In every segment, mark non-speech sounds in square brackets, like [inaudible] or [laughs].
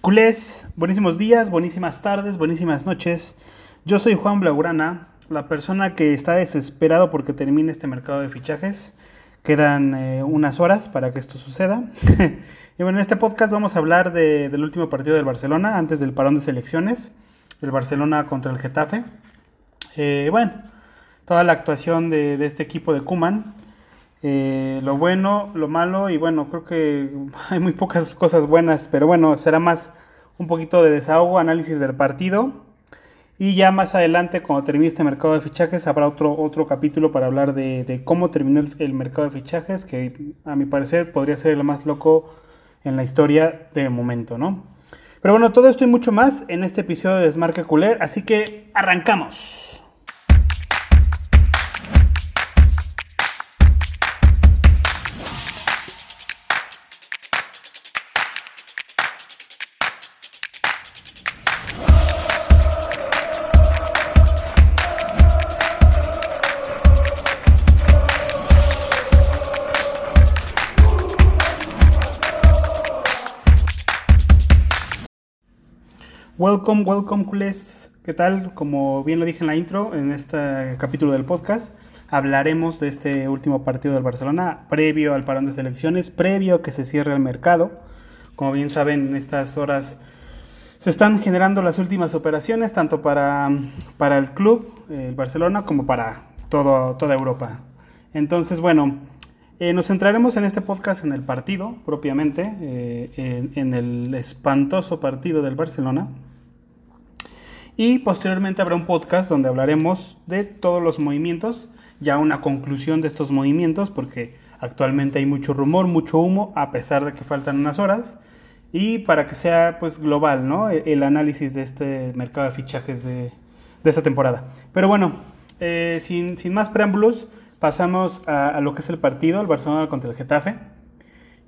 Culés, buenísimos días, buenísimas tardes, buenísimas noches. Yo soy Juan Blaugrana, la persona que está desesperado porque termine este mercado de fichajes. Quedan eh, unas horas para que esto suceda. [laughs] y bueno, en este podcast vamos a hablar de- del último partido del Barcelona antes del parón de selecciones, el Barcelona contra el Getafe. Eh, bueno, toda la actuación de, este equipo de Kuman. Eh, lo bueno, lo malo y bueno, creo que [laughs] hay muy pocas cosas buenas, pero bueno, será más un poquito de desahogo, análisis del partido y ya más adelante cuando termine este mercado de fichajes habrá otro, otro capítulo para hablar de, cómo terminó el, el mercado de fichajes que a mi parecer podría ser el más loco en la historia de momento, ¿no? Pero bueno, todo esto y mucho más en este episodio de Desmarque Culer, así que arrancamos. Welcome, welcome, culés. ¿Qué tal? Como bien lo dije en la intro, en este capítulo del podcast, hablaremos de este último partido del Barcelona, previo al parón de selecciones, previo a que se cierre el mercado. Como bien saben, en estas horas se están generando las últimas operaciones, tanto para, para el club, el Barcelona, como para todo, toda Europa. Entonces, bueno, eh, nos centraremos en este podcast en el partido, propiamente, eh, en, en el espantoso partido del Barcelona. Y posteriormente habrá un podcast donde hablaremos de todos los movimientos, ya una conclusión de estos movimientos, porque actualmente hay mucho rumor, mucho humo, a pesar de que faltan unas horas. Y para que sea pues global, ¿no? El, el análisis de este mercado de fichajes de, de esta temporada. Pero bueno, eh, sin, sin, más preámbulos, pasamos a, a, lo que es el partido, el Barcelona contra el Getafe.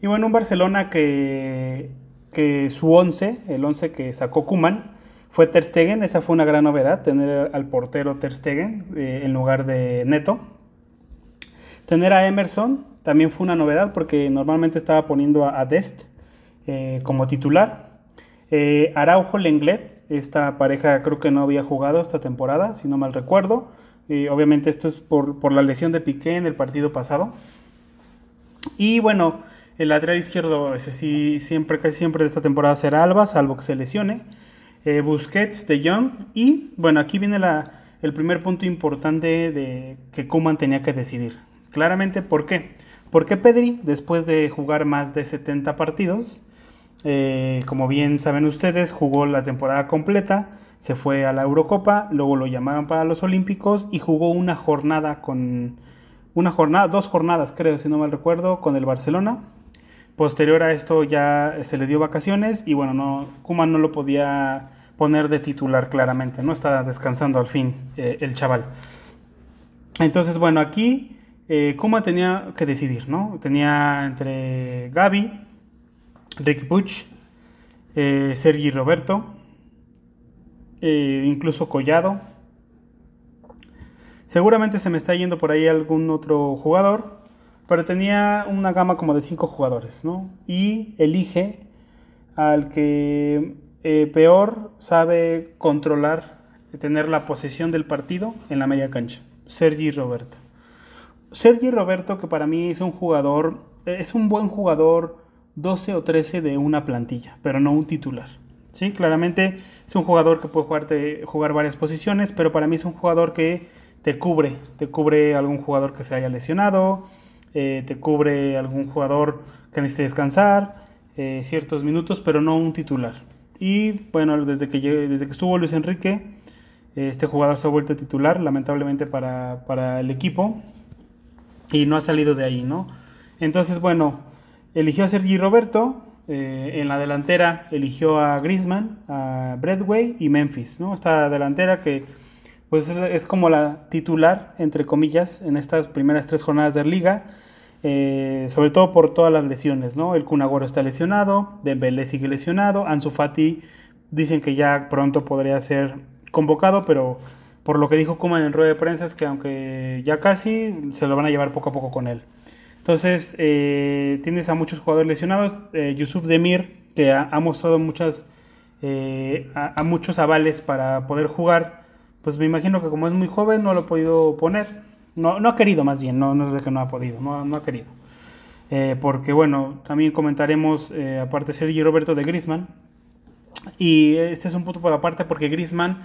Y bueno, un Barcelona que, que su 11, el 11 que sacó Kuman, fue Ter Stegen, esa fue una gran novedad, tener al portero Ter Stegen eh, en lugar de Neto. Tener a Emerson también fue una novedad porque normalmente estaba poniendo a, Dest eh, como titular. Eh, Araujo Lenglet, esta pareja creo que no había jugado esta temporada, si no mal recuerdo. obviamente esto es por, por, la lesión de Piqué en el partido pasado. Y bueno, el lateral izquierdo, ese sí, siempre, casi siempre de esta temporada será Alba, salvo que se lesione eh, Busquets, De Jong y bueno, aquí viene la, el primer punto importante de que Kuman tenía que decidir. Claramente, ¿por qué? Porque Pedri, después de jugar más de 70 partidos, eh, como bien saben ustedes, jugó la temporada completa, se fue a la Eurocopa, luego lo llamaron para los Olímpicos y jugó una jornada con una jornada, dos jornadas creo, si no mal recuerdo, con el Barcelona. Posterior a esto ya se le dio vacaciones y bueno, no, Kuman no lo podía poner de titular claramente, no está descansando al fin eh, el chaval. Entonces, bueno, aquí eh, Kuman tenía que decidir, ¿no? Tenía entre Gaby, Rick Puch, eh, Sergi Roberto, incluso Collado. Seguramente se me está yendo por ahí algún otro jugador, pero tenía una gama como de cinco jugadores, ¿no? Y elige al que eh, peor sabe controlar, tener la posesión del partido en la media cancha, Sergi Roberto. Sergi Roberto, que para mí es un jugador, es un buen jugador 12 o 13 de una plantilla, pero no un titular. Sí, claramente es un jugador que puede jugar varias posiciones, pero para mí es un jugador que te cubre, te cubre algún jugador que se haya lesionado, eh, te cubre algún jugador que necesite descansar eh, ciertos minutos, pero no un titular. Y bueno, desde que, desde que estuvo Luis Enrique, este jugador se ha vuelto titular, lamentablemente para, para, el equipo, y no ha salido de ahí, ¿no? Entonces, bueno, eligió a Sergi Roberto, eh, en la delantera eligió a Griezmann, a Bradway y Memphis, ¿no? Esta delantera que pues es como la titular, entre comillas, en estas primeras tres jornadas de liga, eh, sobre todo por todas las lesiones, ¿no? El Kunagoro está lesionado, Dembélé sigue lesionado, Ansu Fati dicen que ya pronto podría ser convocado, pero por lo que dijo Kuman en rueda de prensa es que aunque ya casi se lo van a llevar poco a poco con él. Entonces, eh, tienes a muchos jugadores lesionados. Eh, Yusuf Demir, que ha, ha, mostrado muchas eh, a, muchos avales para poder jugar, pues me imagino que como es muy joven no lo ha podido poner. No, no ha querido más bien, no, no es que no ha podido, no, no ha querido. Eh, porque bueno, también comentaremos, eh, aparte Sergio Roberto de Grisman. Y este es un punto por aparte porque Grisman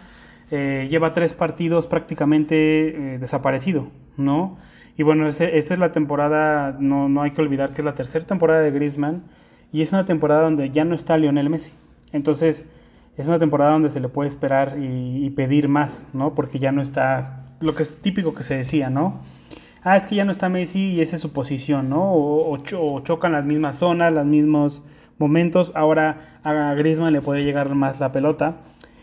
lleva tres partidos prácticamente desaparecido, ¿no? Y bueno, esta es la temporada, no, no hay que olvidar que es la tercera temporada de Grisman y es una temporada donde ya no está Lionel Messi. Entonces, es una temporada donde se le puede esperar y, pedir más, ¿no? Porque ya no está lo que es típico que se decía, ¿no? Ah, es que ya no está Messi y esa es su posición, ¿no? O, chocan las mismas zonas, los mismos momentos. Ahora a Griezmann le puede llegar más la pelota.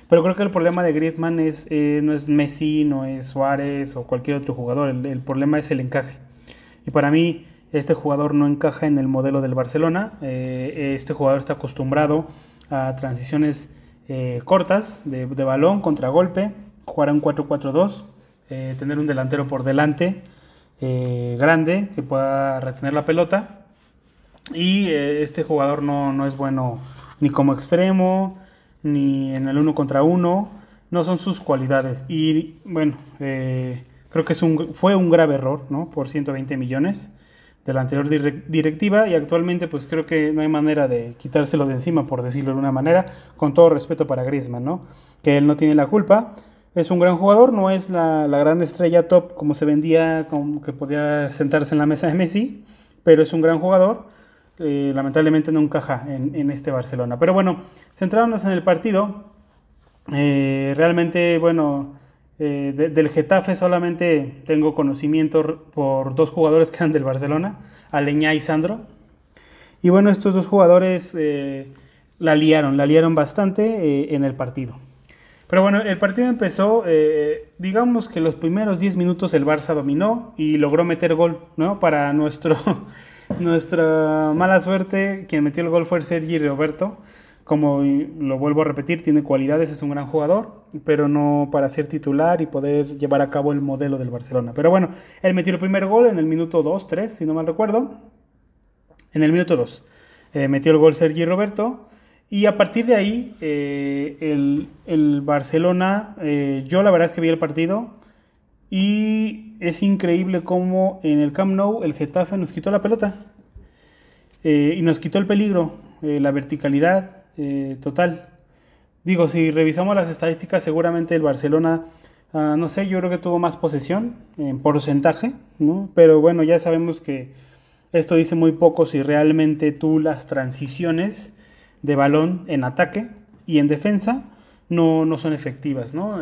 Pero creo que el problema de Griezmann es, eh, no es Messi, no es Suárez o cualquier otro jugador. El, problema es el encaje. Y para mí, este jugador no encaja en el modelo del Barcelona. Eh, este jugador está acostumbrado a transiciones eh, cortas de, balón, contragolpe, jugar un 4-4-2, tener un delantero por delante grande que pueda retener la pelota. Y este jugador no, no es bueno ni como extremo, ni en el uno contra uno, no son sus cualidades. Y bueno, eh, creo que es un, fue un grave error, ¿no? Por 120 millones de la anterior directiva y actualmente pues creo que no hay manera de quitárselo de encima, por decirlo de una manera, con todo respeto para Griezmann, ¿no? Que él no tiene la culpa. Es un gran jugador, no es la, gran estrella top como se vendía, como que podía sentarse en la mesa de Messi, pero es un gran jugador eh, lamentablemente no encaja en, este Barcelona. Pero bueno, centrándonos en el partido, eh, realmente, bueno, eh, del Getafe solamente tengo conocimiento por dos jugadores que eran del Barcelona, Aleñá y Sandro. Y bueno, estos dos jugadores la liaron, la liaron bastante en el partido. Pero bueno, el partido empezó, digamos que los primeros 10 minutos el Barça dominó y logró meter gol, ¿no? Para nuestro [laughs] nuestra mala suerte, quien metió el gol fue Sergi Roberto. Como lo vuelvo a repetir, tiene cualidades, es un gran jugador, pero no para ser titular y poder llevar a cabo el modelo del Barcelona. Pero bueno, él metió el primer gol en el minuto 2, 3, si no mal recuerdo. En el minuto 2 eh, metió el gol Sergi Roberto. Y a partir de ahí, eh, el, Barcelona, eh, yo la verdad es que vi el partido y es increíble cómo en el Camp Nou el Getafe nos quitó la pelota eh, y nos quitó el peligro, la verticalidad total. Digo, si revisamos las estadísticas, seguramente el Barcelona, ah, no sé, yo creo que tuvo más posesión en porcentaje, ¿no? Pero bueno, ya sabemos que esto dice muy poco si realmente tú las transiciones de balón en ataque y en defensa no, no son efectivas, ¿no?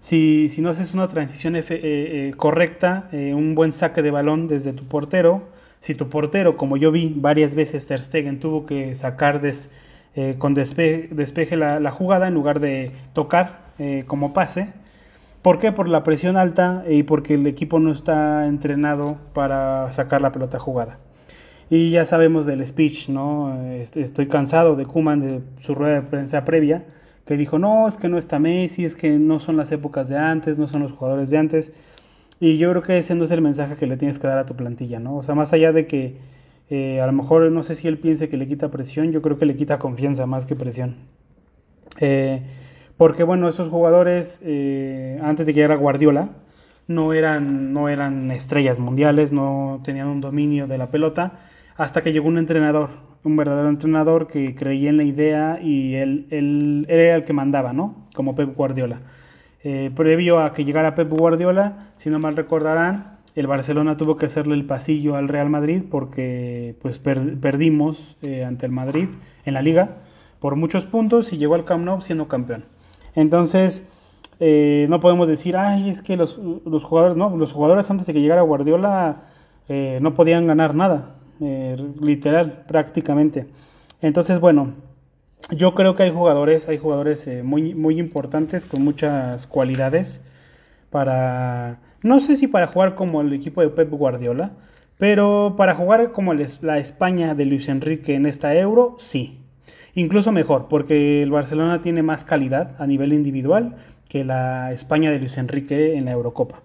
Si, no haces una transición eh, eh, correcta, eh, un buen saque de balón desde tu portero, si tu portero, como yo vi varias veces Ter Stegen, tuvo que sacar con despeje la, jugada en lugar de tocar como pase. ¿Por qué? Por la presión alta y porque el equipo no está entrenado para sacar la pelota jugada. Y ya sabemos del speech, ¿no? Estoy cansado de Kuman, de su rueda de prensa previa, que dijo, no, es que no está Messi, es que no son las épocas de antes, no son los jugadores de antes. Y yo creo que ese no es el mensaje que le tienes que dar a tu plantilla, ¿no? O sea, más allá de que eh, a lo mejor no sé si él piense que le quita presión, yo creo que le quita confianza más que presión. Eh, porque bueno, esos jugadores, eh, antes de que llegara Guardiola, no eran, no eran estrellas mundiales, no tenían un dominio de la pelota, hasta que llegó un entrenador, un verdadero entrenador que creía en la idea y él, era el que mandaba, ¿no? Como Pep Guardiola. Eh, previo a que llegara Pep Guardiola, si no mal recordarán, el Barcelona tuvo que hacerle el pasillo al Real Madrid porque pues perdimos eh, ante el Madrid en la liga por muchos puntos y llegó al Camp Nou siendo campeón. Entonces, eh, no podemos decir, ay, es que los, los, jugadores, no, los jugadores antes de que llegara Guardiola no podían ganar nada. Eh, literal, prácticamente. Entonces, bueno, yo creo que hay jugadores, hay jugadores eh, muy, muy importantes con muchas cualidades para, no sé si para jugar como el equipo de Pep Guardiola, pero para jugar como la España de Luis Enrique en esta Euro, sí. Incluso mejor, porque el Barcelona tiene más calidad a nivel individual que la España de Luis Enrique en la Eurocopa.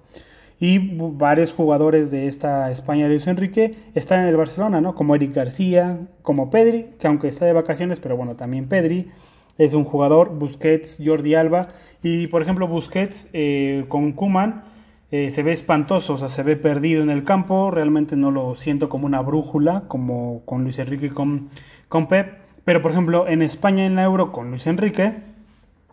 Y varios jugadores de esta España Luis Enrique están en el Barcelona, ¿no? Como Eric García, como Pedri, que aunque está de vacaciones, pero bueno, también Pedri es un jugador, Busquets, Jordi Alba. Y por ejemplo, Busquets eh, con Kuman eh, se ve espantoso, o sea, se ve perdido en el campo. Realmente no lo siento como una brújula, como con Luis Enrique y con, con Pep. Pero por ejemplo, en España en la Euro con Luis Enrique,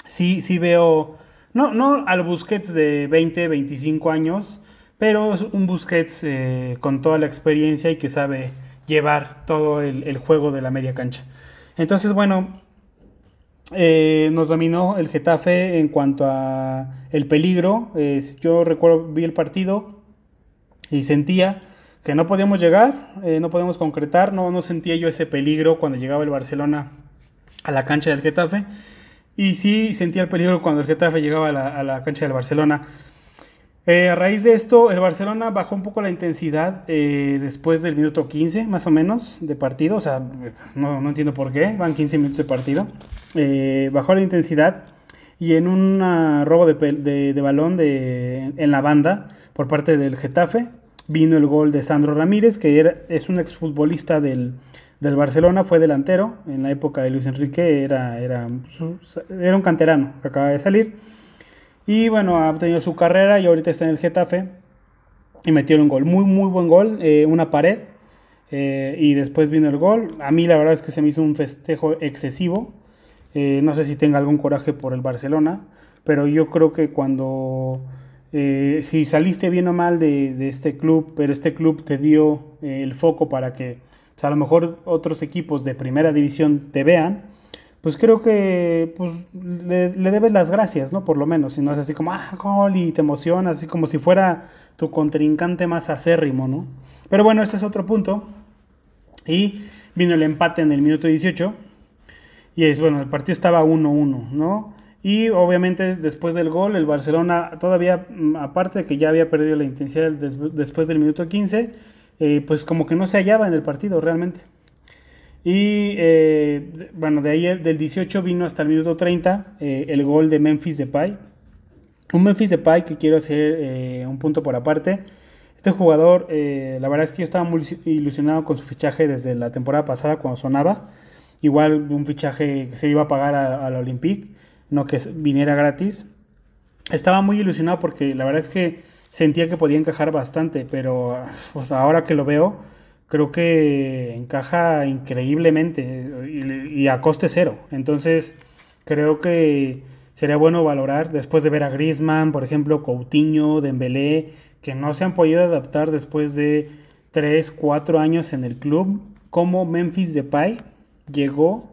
sí, sí veo no, no al Busquets de 20, 25 años, pero es un Busquets eh, con toda la experiencia y que sabe llevar todo el, juego de la media cancha. Entonces, bueno, eh, nos dominó el Getafe en cuanto a el peligro. yo recuerdo, vi el partido y sentía que no podíamos llegar, eh, no podíamos concretar, no, no sentía yo ese peligro cuando llegaba el Barcelona a la cancha del Getafe. Y sí sentía el peligro cuando el Getafe llegaba a la, cancha del Barcelona. Eh, a raíz de esto, el Barcelona bajó un poco la intensidad eh, después del minuto 15, más o menos, de partido. O sea, no, entiendo por qué, van 15 minutos de partido. Eh, bajó la intensidad y en un robo de, balón de, en la banda por parte del Getafe vino el gol de Sandro Ramírez, que es un exfutbolista del, del Barcelona, fue delantero, en la época de Luis Enrique era, era, era un canterano que acaba de salir. Y bueno, ha tenido su carrera y ahorita está en el Getafe y metió un gol, muy muy buen gol, eh, una pared eh, y después vino el gol. A mí la verdad es que se me hizo un festejo excesivo. Eh, no sé si tenga algún coraje por el Barcelona, pero yo creo que cuando si saliste bien o mal de, de, este club, pero este club te dio el foco para que a lo mejor otros equipos de primera división te vean, pues creo que pues, le, debes las gracias, ¿no? Por lo menos, si no es así como, ah, gol, y te emocionas, así como si fuera tu contrincante más acérrimo, ¿no? Pero bueno, ese es otro punto. Y vino el empate en el minuto 18. Y es bueno, el partido estaba 1-1, ¿no? Y obviamente después del gol, el Barcelona todavía, mm, aparte de que ya había perdido la intensidad después del minuto 15, eh, pues como que no se hallaba en el partido realmente. Y eh, bueno, de ahí del 18 vino hasta el minuto 30 eh, el gol de Memphis Depay. Un Memphis Depay que quiero hacer un punto por aparte. Este jugador, la verdad es que yo estaba muy ilusionado con su fichaje desde la temporada pasada cuando sonaba. Igual un fichaje que se iba a pagar al Olympique, no que viniera gratis. Estaba muy ilusionado porque la verdad es que sentía que podía encajar bastante, pero pues, ahora que lo veo, creo que encaja increíblemente y, a coste cero. Entonces, creo que sería bueno valorar, después de ver a Griezmann, por ejemplo, Coutinho, Dembélé, que no se han podido adaptar después de 3, 4 años en el club, como Memphis Depay llegó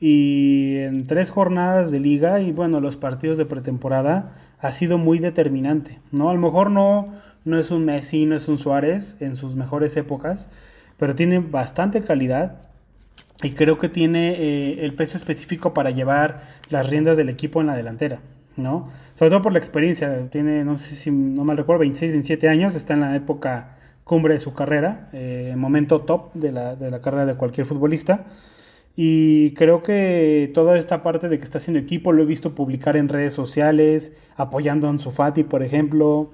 y en tres jornadas de liga y bueno, los partidos de pretemporada ha sido muy determinante, ¿no? A lo mejor no, no es un Messi, no es un Suárez en sus mejores épocas, pero tiene bastante calidad y creo que tiene eh, el peso específico para llevar las riendas del equipo en la delantera, ¿no? Sobre todo por la experiencia, tiene, no sé si no mal recuerdo, 26, 27 años, está en la época cumbre de su carrera, eh, momento top de la, de la carrera de cualquier futbolista. Y creo que toda esta parte de que está haciendo equipo lo he visto publicar en redes sociales, apoyando a Ansu Fati, por ejemplo.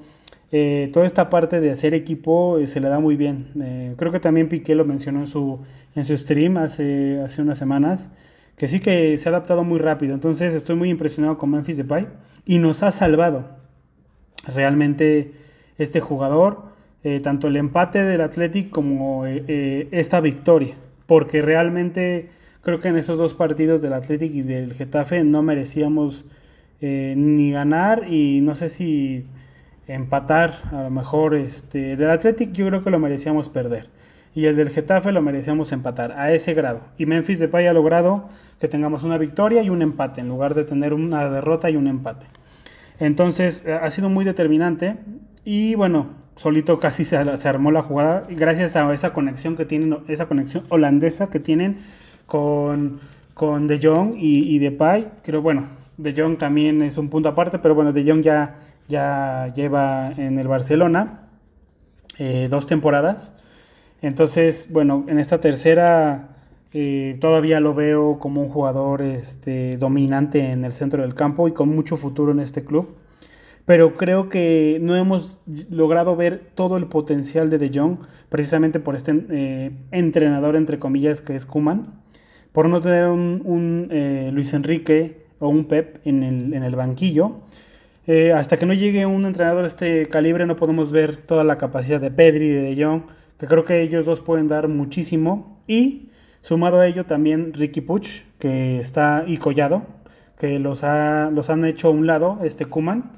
Eh, toda esta parte de hacer equipo eh, se le da muy bien. Eh, creo que también Piqué lo mencionó en su, en su stream hace, hace unas semanas, que sí que se ha adaptado muy rápido. Entonces estoy muy impresionado con Memphis Depay y nos ha salvado realmente este jugador, tanto el empate del Athletic como esta victoria, porque realmente Creo que en esos dos partidos del Athletic y del Getafe no merecíamos eh, ni ganar y no sé si empatar. A lo mejor este, del Athletic yo creo que lo merecíamos perder. Y el del Getafe lo merecíamos empatar a ese grado. Y Memphis Depay ha logrado que tengamos una victoria y un empate en lugar de tener una derrota y un empate. Entonces eh, ha sido muy determinante y bueno, solito casi se, se armó la jugada gracias a esa conexión que tienen, esa conexión holandesa que tienen con, con De Jong y, y Depay. Creo, bueno, De Jong también es un punto aparte, pero bueno, De Jong ya, ya lleva en el Barcelona eh, dos temporadas. Entonces, bueno, en esta tercera eh, todavía lo veo como un jugador este, dominante en el centro del campo y con mucho futuro en este club. pero creo que no hemos logrado ver todo el potencial de De Jong, precisamente por este eh, entrenador, entre comillas, que es Kuman, por no tener un, eh, Luis Enrique o un Pep en el, en el banquillo. Eh, hasta que no llegue un entrenador de este calibre no podemos ver toda la capacidad de Pedri y de De que creo que ellos dos pueden dar muchísimo. Y sumado a ello también Ricky Puch, que está y Collado, que los, ha, los han hecho a un lado, este Kuman.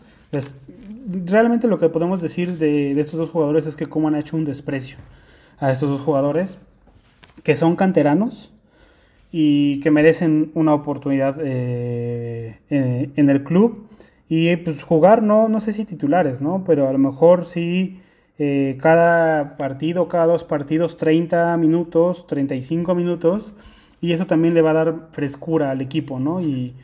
realmente lo que podemos decir de, estos dos jugadores es que Kuman ha hecho un desprecio a estos dos jugadores, que son canteranos y que merecen una oportunidad eh, eh, en el club y pues jugar, no, no sé si titulares, ¿no? Pero a lo mejor sí eh, cada partido, cada dos partidos, 30 minutos, 35 minutos. Y eso también le va a dar frescura al equipo, ¿no? Y,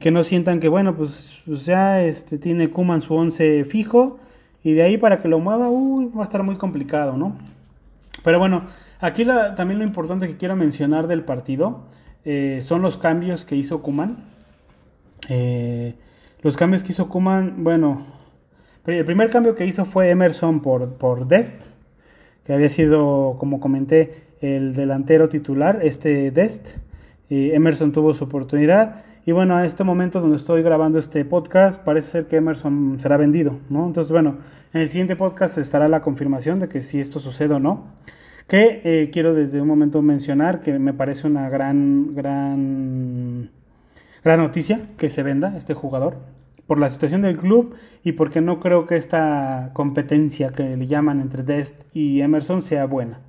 que no sientan que, bueno, pues, pues ya este, tiene Kuman su 11 fijo. Y de ahí para que lo mueva, uy, va a estar muy complicado, ¿no? Pero bueno, aquí también lo importante que quiero mencionar del partido eh, son los cambios que hizo Kuman. Eh, los cambios que hizo Kuman, bueno, el primer cambio que hizo fue Emerson por, por Dest, que había sido, como comenté, el delantero titular, este Dest. Y Emerson tuvo su oportunidad. Y bueno, a este momento donde estoy grabando este podcast, parece ser que Emerson será vendido, ¿no? Entonces, bueno, en el siguiente podcast estará la confirmación de que si esto sucede o no. Que eh, quiero desde un momento mencionar que me parece una gran, gran gran noticia que se venda este jugador por la situación del club y porque no creo que esta competencia que le llaman entre Dest y Emerson sea buena.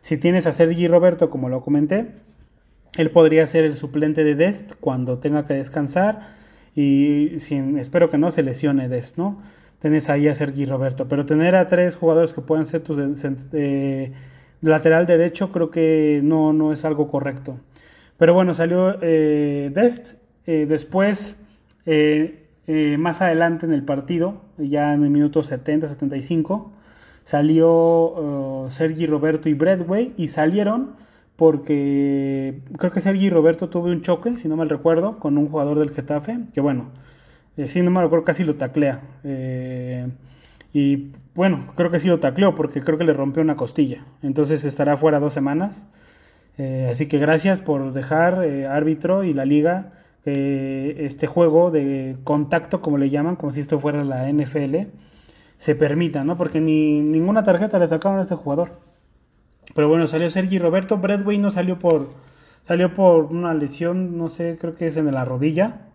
Si tienes a Sergi Roberto, como lo comenté, él podría ser el suplente de Dest cuando tenga que descansar y espero que no se lesione Dest, ¿no? Tienes ahí a Sergi Roberto, pero tener a tres jugadores que puedan ser tu eh, lateral derecho creo que no, no es algo correcto. Pero bueno, salió eh, Dest eh, después, eh, eh, más adelante en el partido, ya en el minuto 70-75, salió Sergi Roberto y Bradway y salieron porque creo que Sergi Roberto tuvo un choque, si no mal recuerdo, con un jugador del Getafe, que bueno, si no mal recuerdo casi lo taclea. Y bueno, creo que sí lo tacleó porque creo que le rompió una costilla. Entonces estará fuera dos semanas. así que gracias por dejar árbitro y la liga que este juego de contacto, como le llaman, como si esto fuera la NFL, se permita, ¿no? Porque ni ninguna tarjeta le sacaron a este jugador. Pero bueno, salió Sergi Roberto. Bradway no salió por. Salió por una lesión, no sé, creo que es en la rodilla.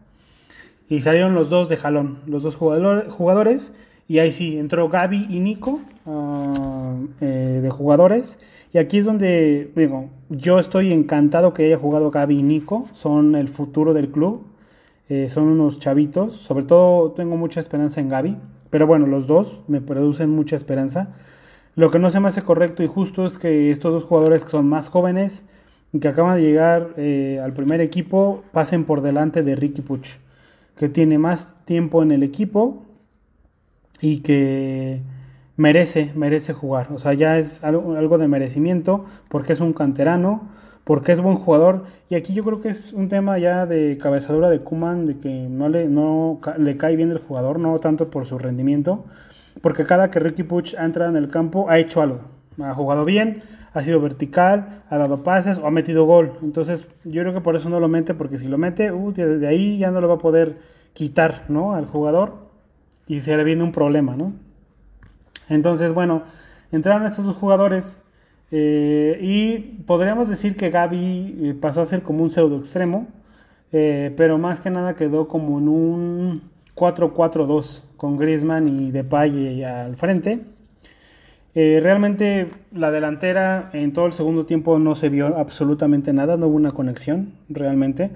Y salieron los dos de jalón, los dos jugadores. Y ahí sí, entró Gaby y Nico ah, eh, de jugadores. Y aquí es donde, digo, yo estoy encantado que haya jugado Gaby y Nico, son el futuro del club, eh, son unos chavitos, sobre todo tengo mucha esperanza en Gaby, pero bueno, los dos me producen mucha esperanza. Lo que no se me hace correcto y justo es que estos dos jugadores que son más jóvenes y que acaban de llegar eh, al primer equipo pasen por delante de Ricky Puch, que tiene más tiempo en el equipo y que merece, merece jugar. O sea, ya es algo, algo, de merecimiento porque es un canterano, porque es buen jugador. Y aquí yo creo que es un tema ya de cabezadura de Kuman, de que no le, no, le cae bien el jugador, no tanto por su rendimiento, porque cada que Ricky Puch ha entrado en el campo ha hecho algo. Ha jugado bien, ha sido vertical, ha dado pases o ha metido gol. Entonces yo creo que por eso no lo mete, porque si lo mete, uh, ahí ya no lo va a poder quitar ¿no? al jugador y se le viene un problema, ¿no? Entonces, bueno, entraron estos dos jugadores eh, y podríamos decir que Gaby eh, pasó a ser como un pseudo extremo, eh, pero más que nada quedó como en un 4-4-2 con Griezmann y Depay al frente. realmente la delantera en todo el segundo tiempo no se vio absolutamente nada, no hubo una conexión realmente.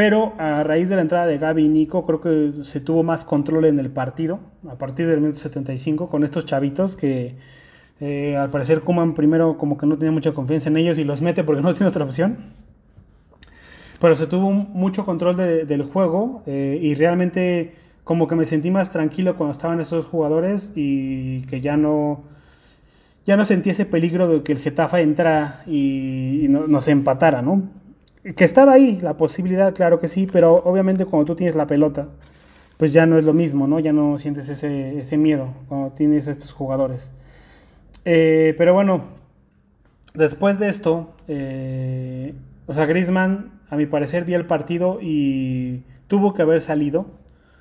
Pero a raíz de la entrada de Gaby y Nico, creo que se tuvo más control en el partido, a partir del minuto 75, con estos chavitos que eh, al parecer Kuman primero como que no tenía mucha confianza en ellos y los mete porque [laughs] no tiene otra opción. Pero se tuvo mucho control del juego eh, y realmente como que me sentí más tranquilo cuando estaban esos jugadores y que ya no ya no sentí ese peligro de que el Getafe entrara y, no, nos empatara, ¿no? Que estaba ahí la posibilidad, claro que sí, pero obviamente cuando tú tienes la pelota pues ya no es lo mismo, ¿no? Ya no sientes ese, ese miedo cuando tienes a estos jugadores. Eh, pero bueno, después de esto, eh, o sea, Griezmann, a mi parecer, vi el partido y tuvo que haber salido.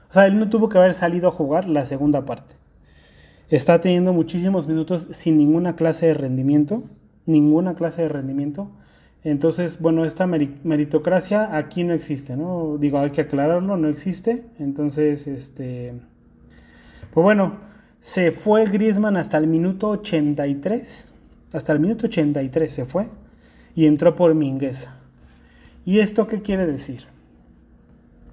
O sea, él no tuvo que haber salido a jugar la segunda parte. Está teniendo muchísimos minutos sin ninguna clase de rendimiento. Ninguna clase de rendimiento. Entonces, bueno, esta meritocracia aquí no existe, ¿no? Digo, hay que aclararlo, no existe. Entonces, este. Pues bueno, se fue Griezmann hasta el minuto 83. Hasta el minuto 83 se fue. Y entró por Mingueza. ¿Y esto qué quiere decir?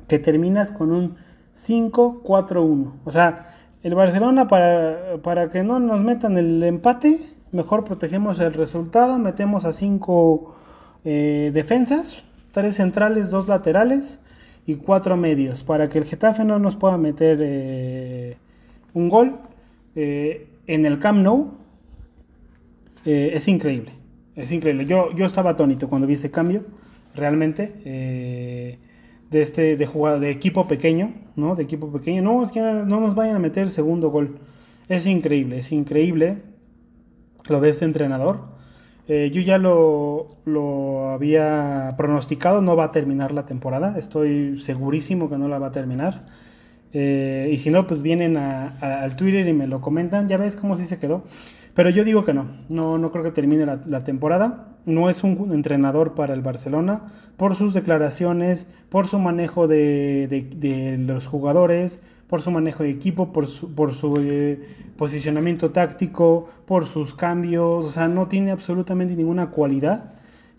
Que terminas con un 5-4-1. O sea, el Barcelona, para, para que no nos metan el empate, mejor protegemos el resultado, metemos a 5 eh, defensas, tres centrales, dos laterales y cuatro medios, para que el Getafe no nos pueda meter eh, un gol eh, en el Camp Nou. es increíble, es increíble. Yo, yo estaba atónito cuando vi ese cambio, realmente, de este de equipo pequeño, ¿no? De equipo pequeño. No, es que no nos vayan a meter el segundo gol. Es increíble, es increíble lo de este entrenador. Eh, yo ya lo, había pronosticado, no va a terminar la temporada, estoy segurísimo que no la va a terminar. Eh, y si no, pues vienen al Twitter y me lo comentan, ya ves cómo sí se quedó. Pero yo digo que no, no, no creo que termine la, temporada. No es un entrenador para el Barcelona por sus declaraciones, por su manejo de los jugadores, por su manejo de equipo, por su, por su eh, posicionamiento táctico, por sus cambios, o sea, no tiene absolutamente ninguna cualidad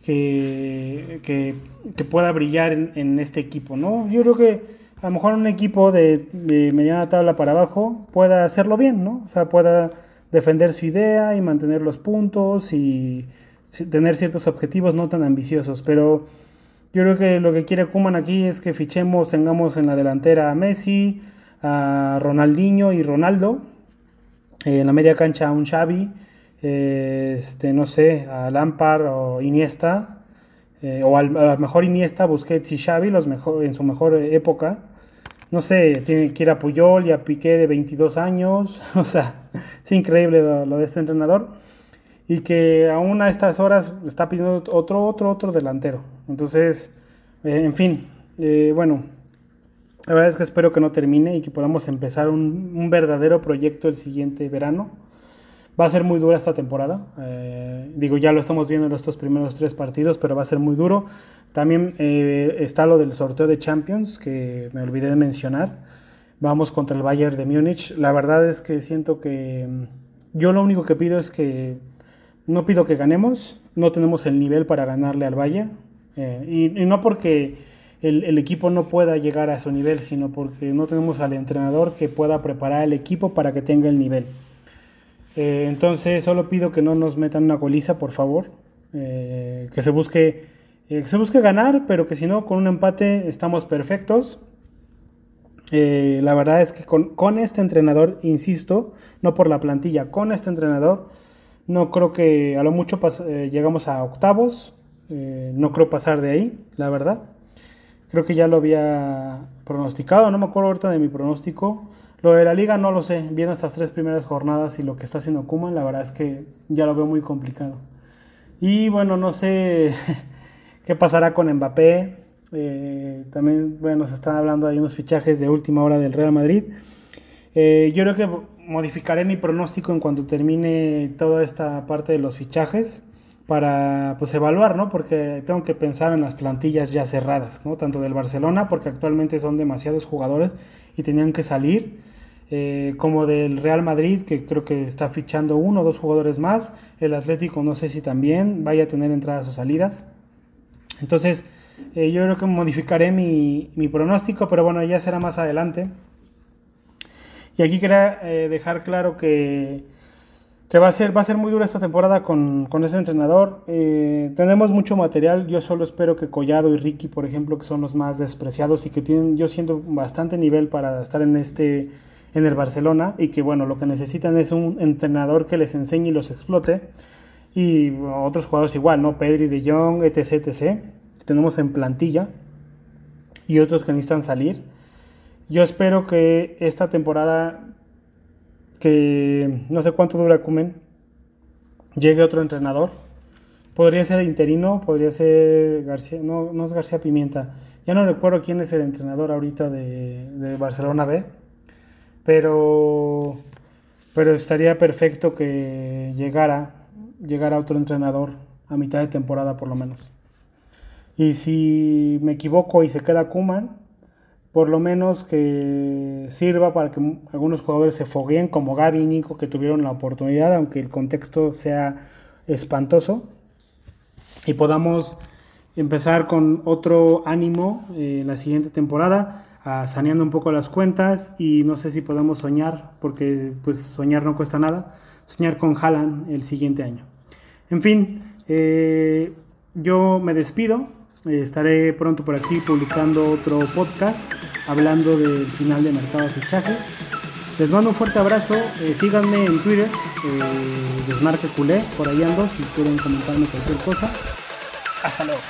que, que, pueda brillar en, este equipo, ¿no? Yo creo que a lo mejor un equipo de, mediana tabla para abajo pueda hacerlo bien, ¿no? O sea, pueda defender su idea y mantener los puntos y tener ciertos objetivos no tan ambiciosos, pero yo creo que lo que quiere Kuman aquí es que fichemos, tengamos en la delantera a Messi, a Ronaldinho y Ronaldo. Eh, en la media cancha a un Xavi, eh, este, no sé, a Lampard o Iniesta, eh, o al, a lo mejor Iniesta, Busquets y Xavi los mejor, en su mejor época. No sé, tiene que ir a Puyol y a Piqué de 22 años. [laughs] O sea, es increíble lo, lo de este entrenador. Y que aún a estas horas está pidiendo otro, otro, otro delantero. Entonces, en fin, bueno, la verdad es que espero que no termine y que podamos empezar un, verdadero proyecto el siguiente verano. Va a ser muy dura esta temporada. Eh, digo, ya lo estamos viendo en estos primeros tres partidos, pero va a ser muy duro. También eh, está lo del sorteo de Champions, que me olvidé de mencionar. Vamos contra el Bayern de Múnich. La verdad es que siento que mm, yo lo único que pido es que no pido que ganemos, no tenemos el nivel para ganarle al Bayern. Eh, y, no porque el, equipo no pueda llegar a su nivel, sino porque no tenemos al entrenador que pueda preparar el equipo para que tenga el nivel. Eh, entonces solo pido que no nos metan una goliza, por favor. Eh, que se busque eh, se busque ganar, pero que si no, con un empate estamos perfectos. la verdad es que con, este entrenador, insisto, no por la plantilla, con este entrenador, no creo que a lo mucho llegamos a octavos. no creo pasar de ahí, la verdad. Creo que ya lo había pronosticado, no me acuerdo ahorita de mi pronóstico. Lo de la liga no lo sé, viendo estas tres primeras jornadas y lo que está haciendo Kuman, la verdad es que ya lo veo muy complicado. Y bueno, no sé [laughs] qué pasará con Mbappé. Eh, también, bueno, se están hablando de unos fichajes de última hora del Real Madrid. Eh, yo creo que modificaré mi pronóstico en cuanto termine toda esta parte de los fichajes para pues evaluar, ¿no? Porque tengo que pensar en las plantillas ya cerradas, ¿no? Tanto del Barcelona, porque actualmente son demasiados jugadores y tenían que salir, eh, como del Real Madrid, que creo que está fichando uno o dos jugadores más, el Atlético no sé si también vaya a tener entradas o salidas. Entonces, eh, yo creo que modificaré mi, mi, pronóstico, pero bueno, ya será más adelante. Y aquí quería eh, dejar claro que que va a ser, va a ser muy dura esta temporada con, con ese entrenador. Eh, tenemos mucho material, yo solo espero que Collado y Ricky, por ejemplo, que son los más despreciados y que tienen, yo siento, bastante nivel para estar en este en el Barcelona y que bueno, lo que necesitan es un entrenador que les enseñe y los explote. Y otros jugadores igual, ¿no? Pedri, De Jong, etc, etc. tenemos en plantilla y otros que necesitan salir. yo espero que esta temporada, que no sé cuánto dura Cumen, llegue otro entrenador. Podría ser interino, podría ser García, no, no es García Pimienta. Ya no recuerdo quién es el entrenador ahorita de, Barcelona B, pero, pero estaría perfecto que llegara, llegara otro entrenador a mitad de temporada por lo menos. Y si me equivoco y se queda Kuman, por lo menos que sirva para que algunos jugadores se fogueen, como Gaby y Nico, que tuvieron la oportunidad, aunque el contexto sea espantoso, y podamos empezar con otro ánimo eh, la siguiente temporada, saneando un poco las cuentas. Y no sé si podemos soñar, porque pues soñar no cuesta nada, soñar con Haaland el siguiente año. En fin, eh, yo me despido, estaré pronto por aquí publicando otro podcast hablando del final de mercado de fichajes. Les mando un fuerte abrazo, eh, síganme en Twitter, Desmarque Culé, por ahí ando, si quieren comentarme cualquier cosa. Hasta luego.